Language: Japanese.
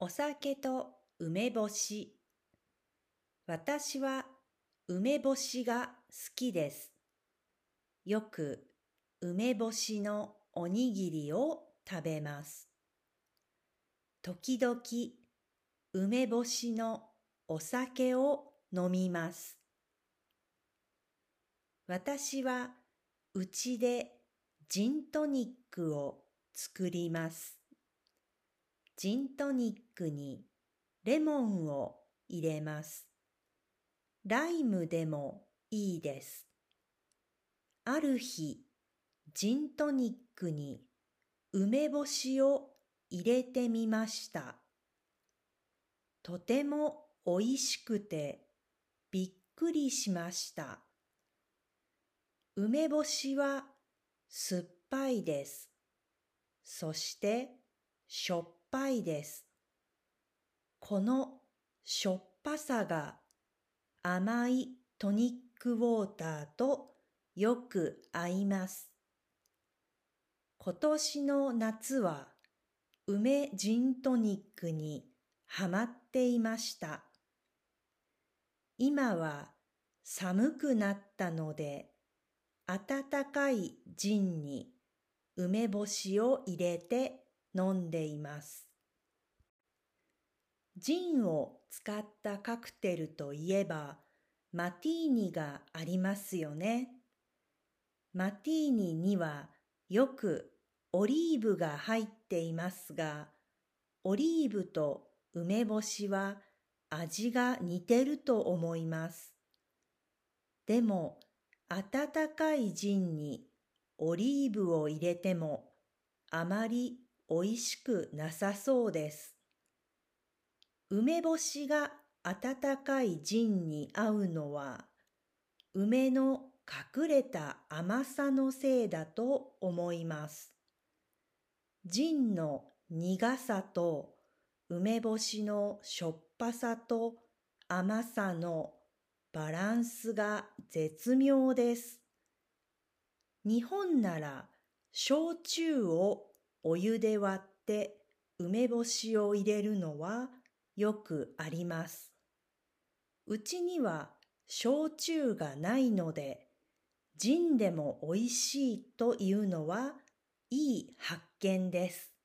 お酒と梅干し。私は梅干しが好きです。よく梅干しのおにぎりを食べます。時々梅干しのお酒を飲みます。私はうちでジントニックを作ります。ジントニックにレモンを入れます。ライムでもいいです。ある日、ジントニックに梅干しを入れてみました。とてもおいしくてびっくりしました。梅干しは酸っぱいです。そしてしょっぱいです。このしょっぱさが甘いトニックウォーターとよく合います。今年の夏は梅ジントニックにハマっていました。今は寒くなったので温かいジンに梅干しを入れて飲んでいます。ジンを使ったカクテルといえばマティーニがありますよね。マティーニにはよくオリーブが入っていますが、オリーブと梅干しは味が似てると思います。でも、温かいジンにオリーブを入れてもあまりおいしくなさそうです。梅干しが温かいジンに合うのは梅の隠れた甘さのせいだと思います。ジンの苦さと梅干しのしょっぱさと甘さのバランスが絶妙です。日本なら焼酎をお湯で割って梅干しを入れるのはよくあります。うちには焼酎がないので、ジンでも美味しいというのはいい発見です。